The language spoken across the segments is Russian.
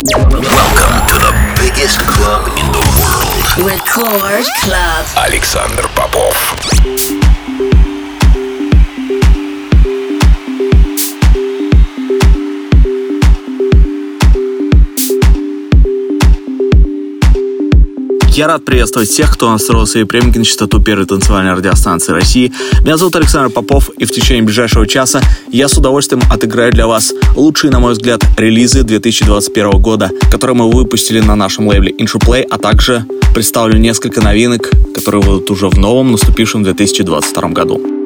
Welcome to the biggest club in the world. Record Club. Александр Попов. Я рад приветствовать всех, кто настроил свои премии на частоту первой танцевальной радиостанции России. Меня зовут Александр Попов, и в течение ближайшего часа я с удовольствием отыграю для вас лучшие, на мой взгляд, релизы 2021 года, которые мы выпустили на нашем лейбле Intruplay, а также представлю несколько новинок, которые будут уже в новом, наступившем 2022 году.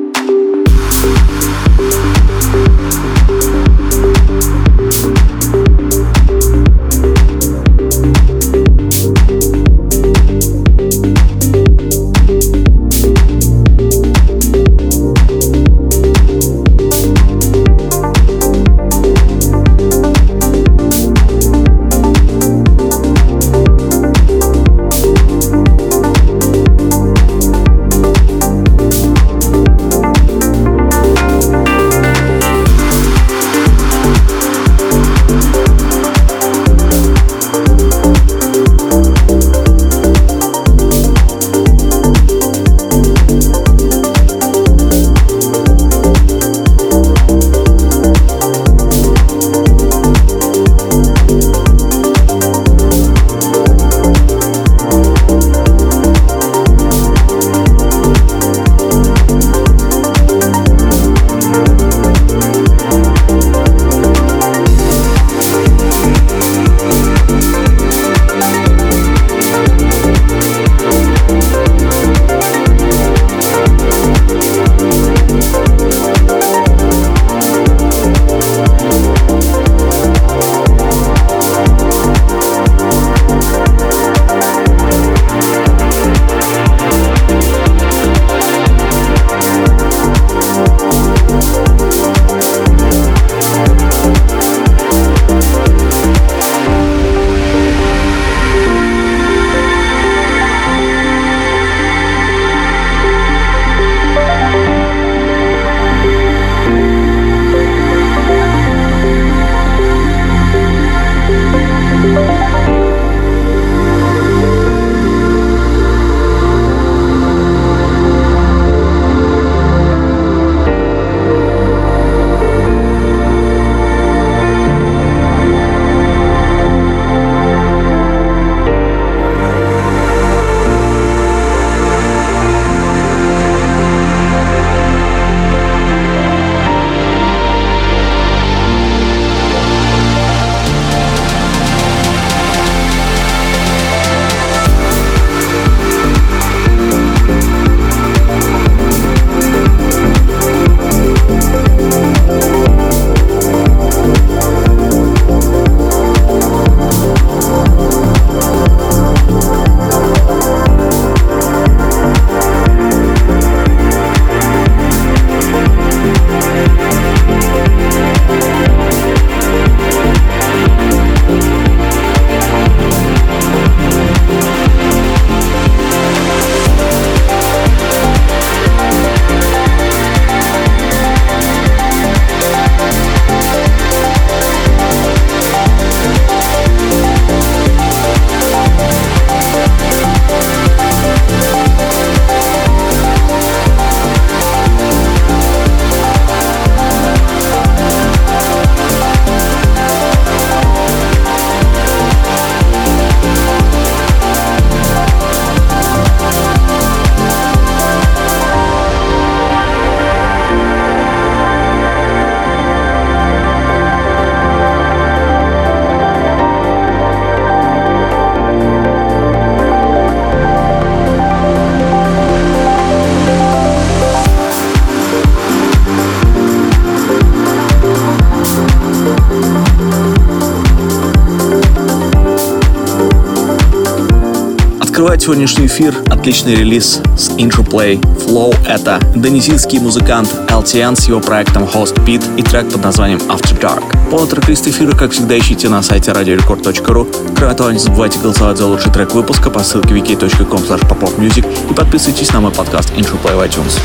Открывает сегодняшний эфир отличный релиз с Intro Flow — это индонезийский музыкант LTN с его проектом Host Beat и трек под названием After Dark. Полный трек-лист эфира, как всегда, ищите на сайте radiorecord.ru. Кроме того, не забывайте голосовать за лучший трек выпуска по ссылке wiki.com и подписывайтесь на мой подкаст Intro в iTunes.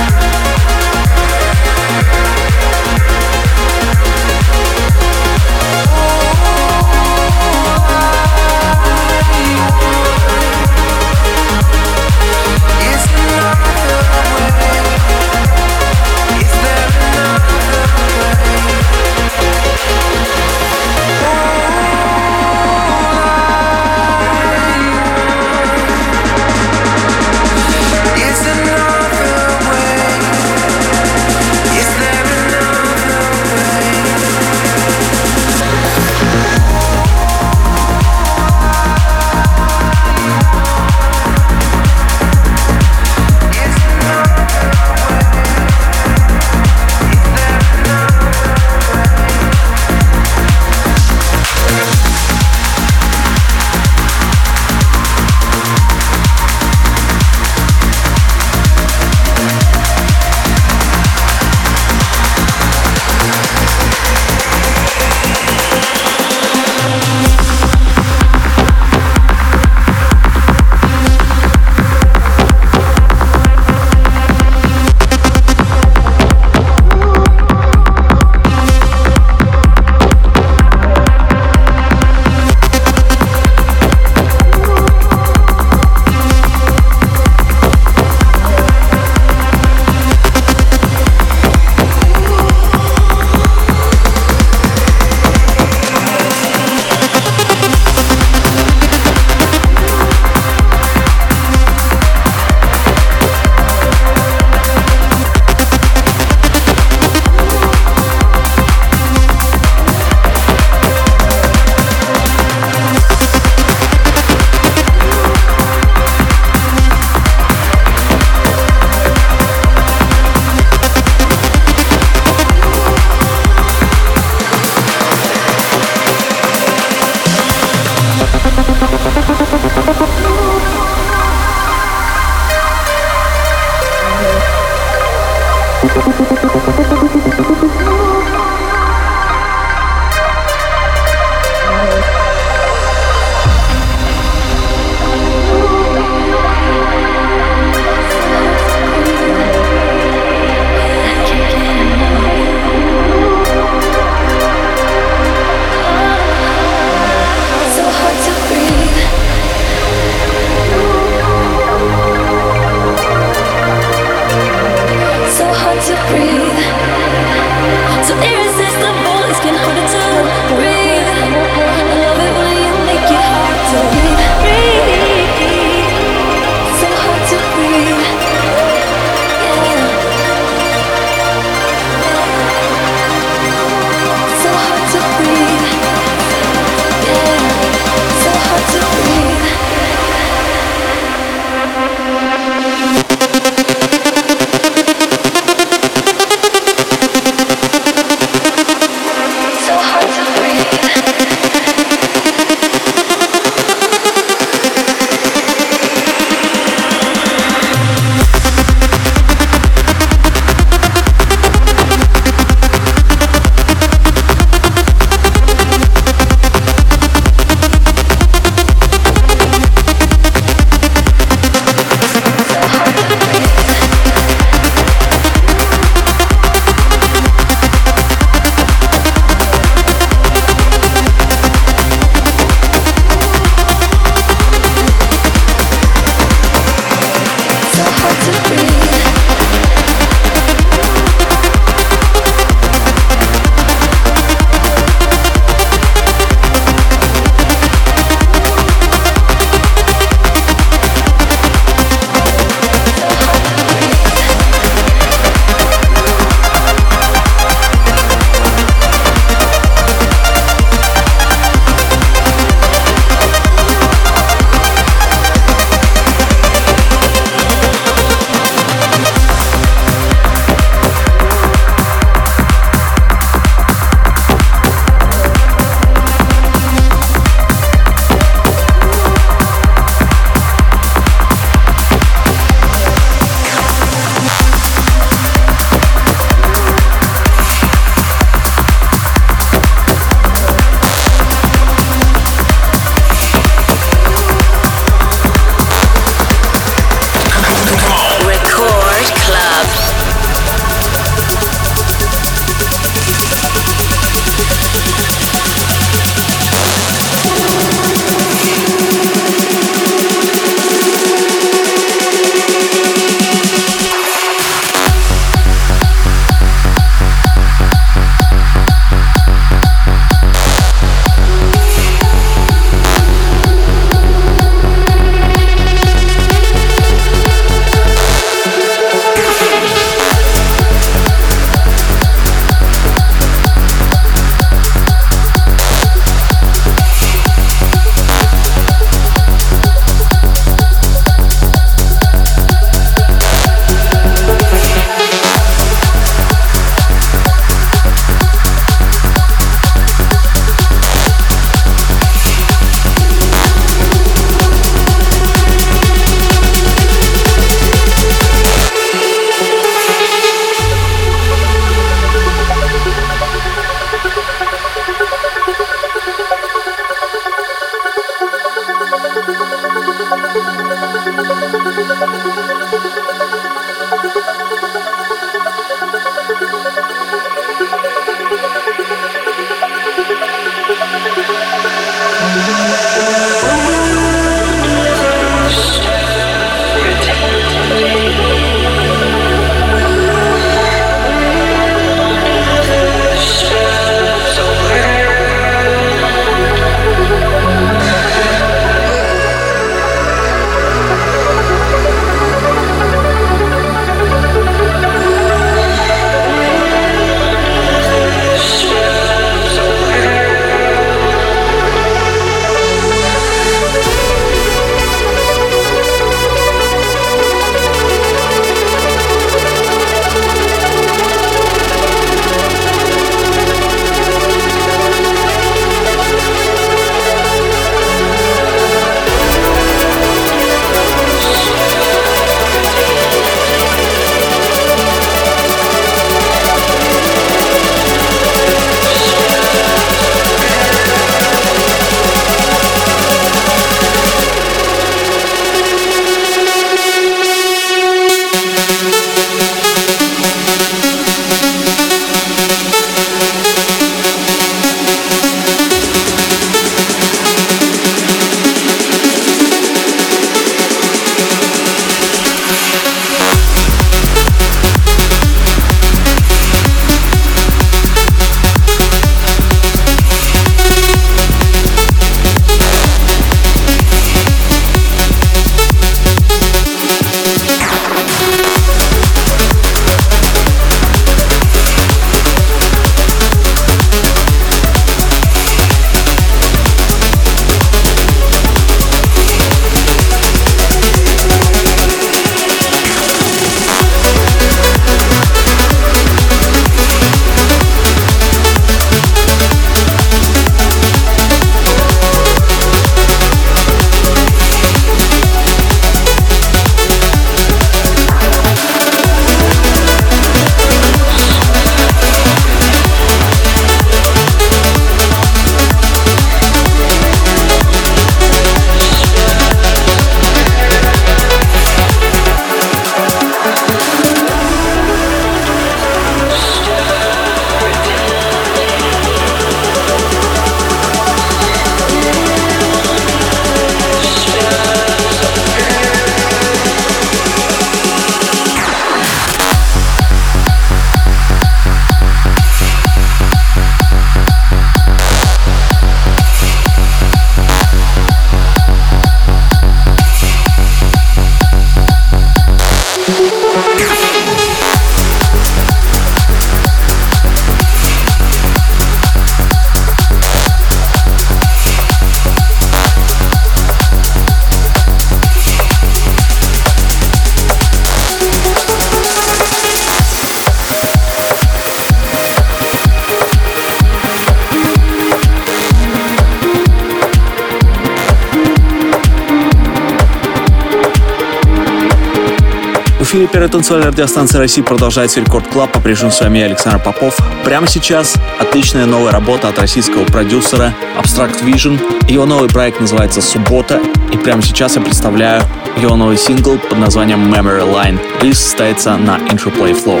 Эфире первой танцевальной радиостанции России продолжается Record Club. По-прежнему с вами Александр Попов. Прямо сейчас отличная новая работа от российского продюсера Abstract Vision. Его новый проект называется «Суббота». И прямо сейчас я представляю его новый сингл под названием Memory Line. Релиз состоится на Interplay Flow.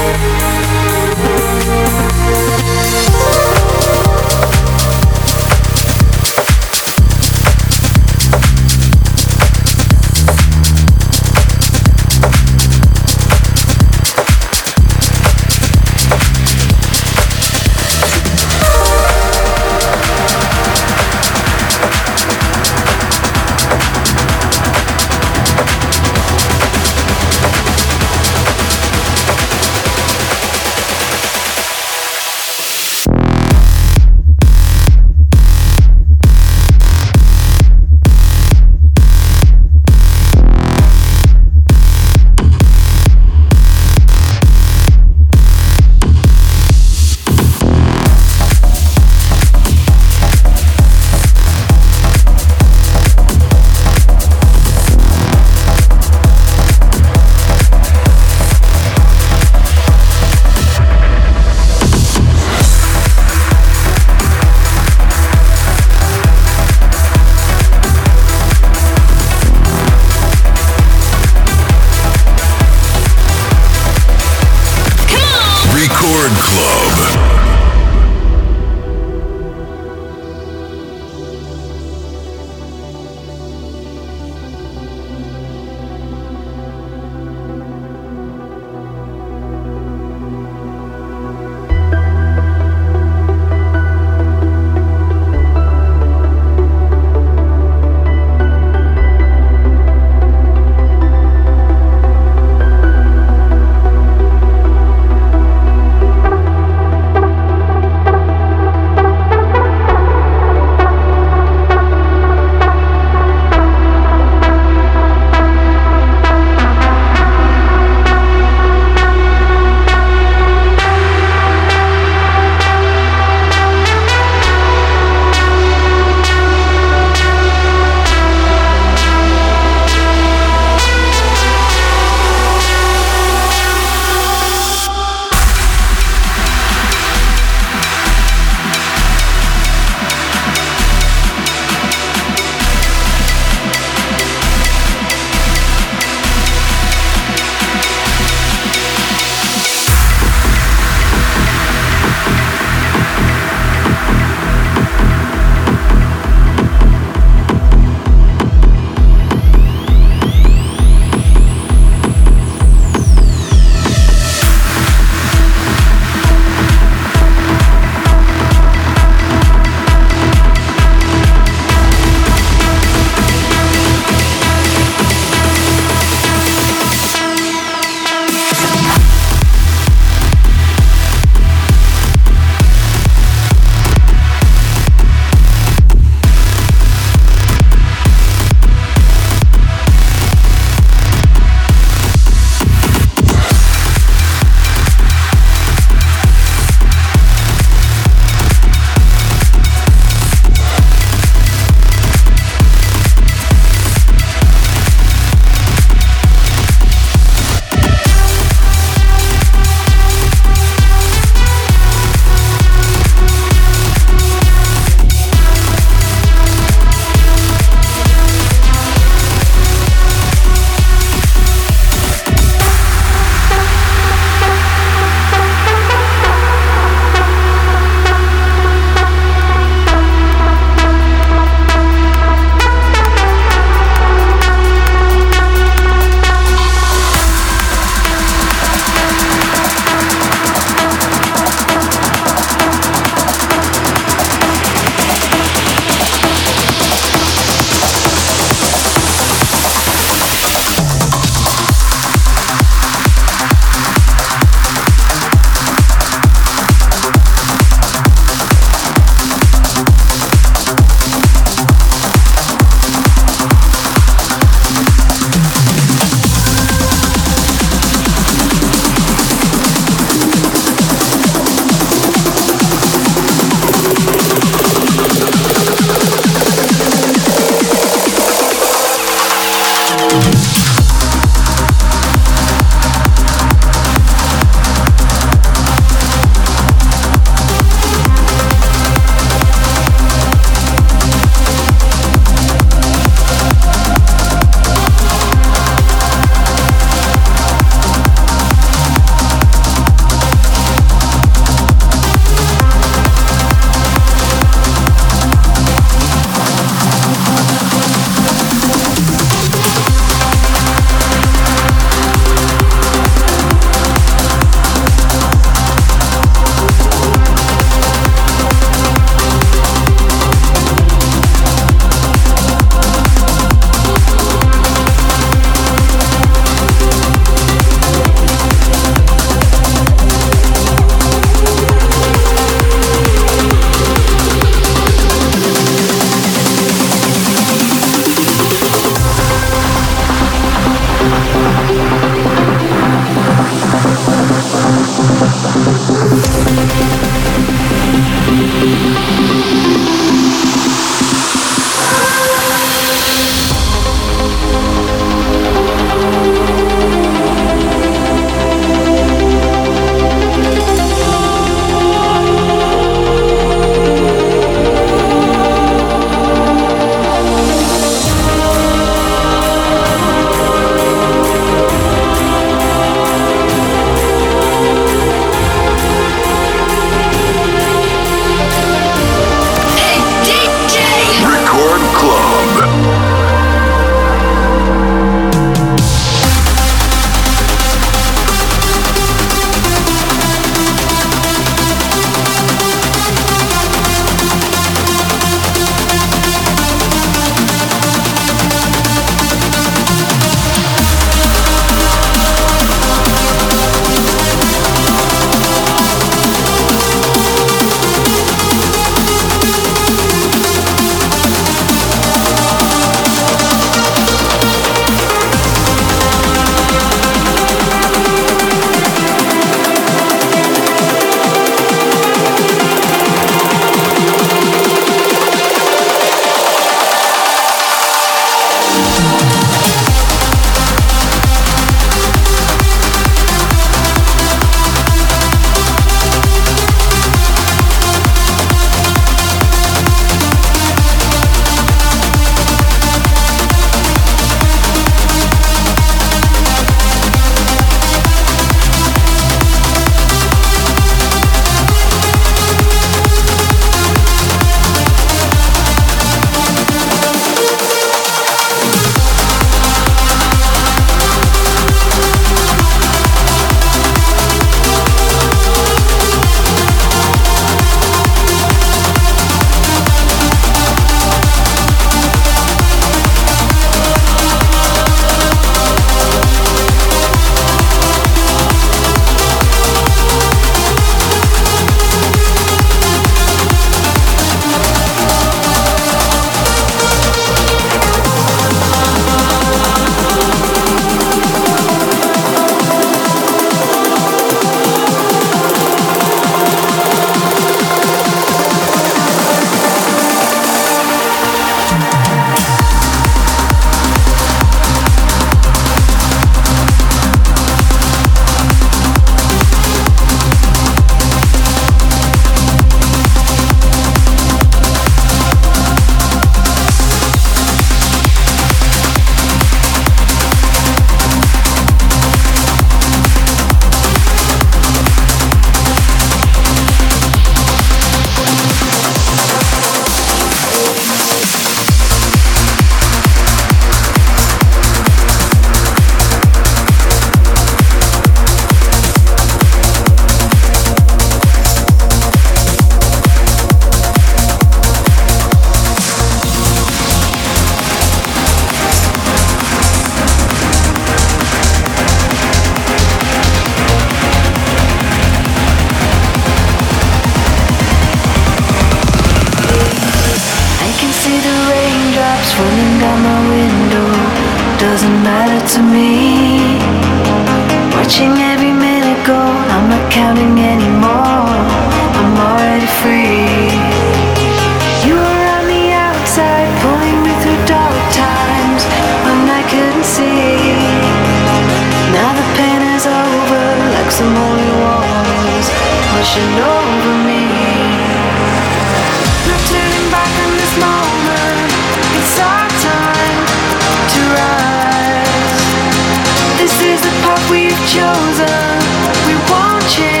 This is the path we've chosen. We won't change.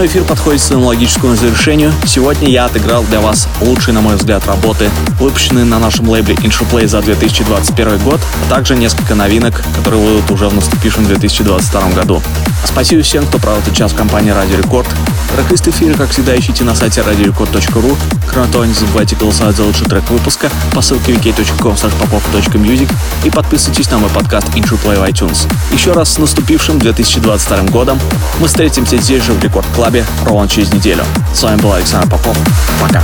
Очередной эфир подходит к своему логическому завершению. Сегодня я отыграл для вас лучшие, на мой взгляд, работы, выпущенные на нашем лейбле Intruplay за 2021 год, а также несколько новинок, которые выйдут уже в наступившем 2022 году. Спасибо всем, кто провел этот час в компании Радио Рекорд. Трек-лист эфира, как всегда, ищите на сайте radiorecord.ru. Кроме того, не забывайте голосовать за лучший трек выпуска по ссылке wiki.com и подписывайтесь на мой подкаст Intruplay в iTunes. Еще раз с наступившим 2022 годом. Мы встретимся здесь же в Рекорд Клабе ровно через неделю. С вами был Александр Попов. Пока.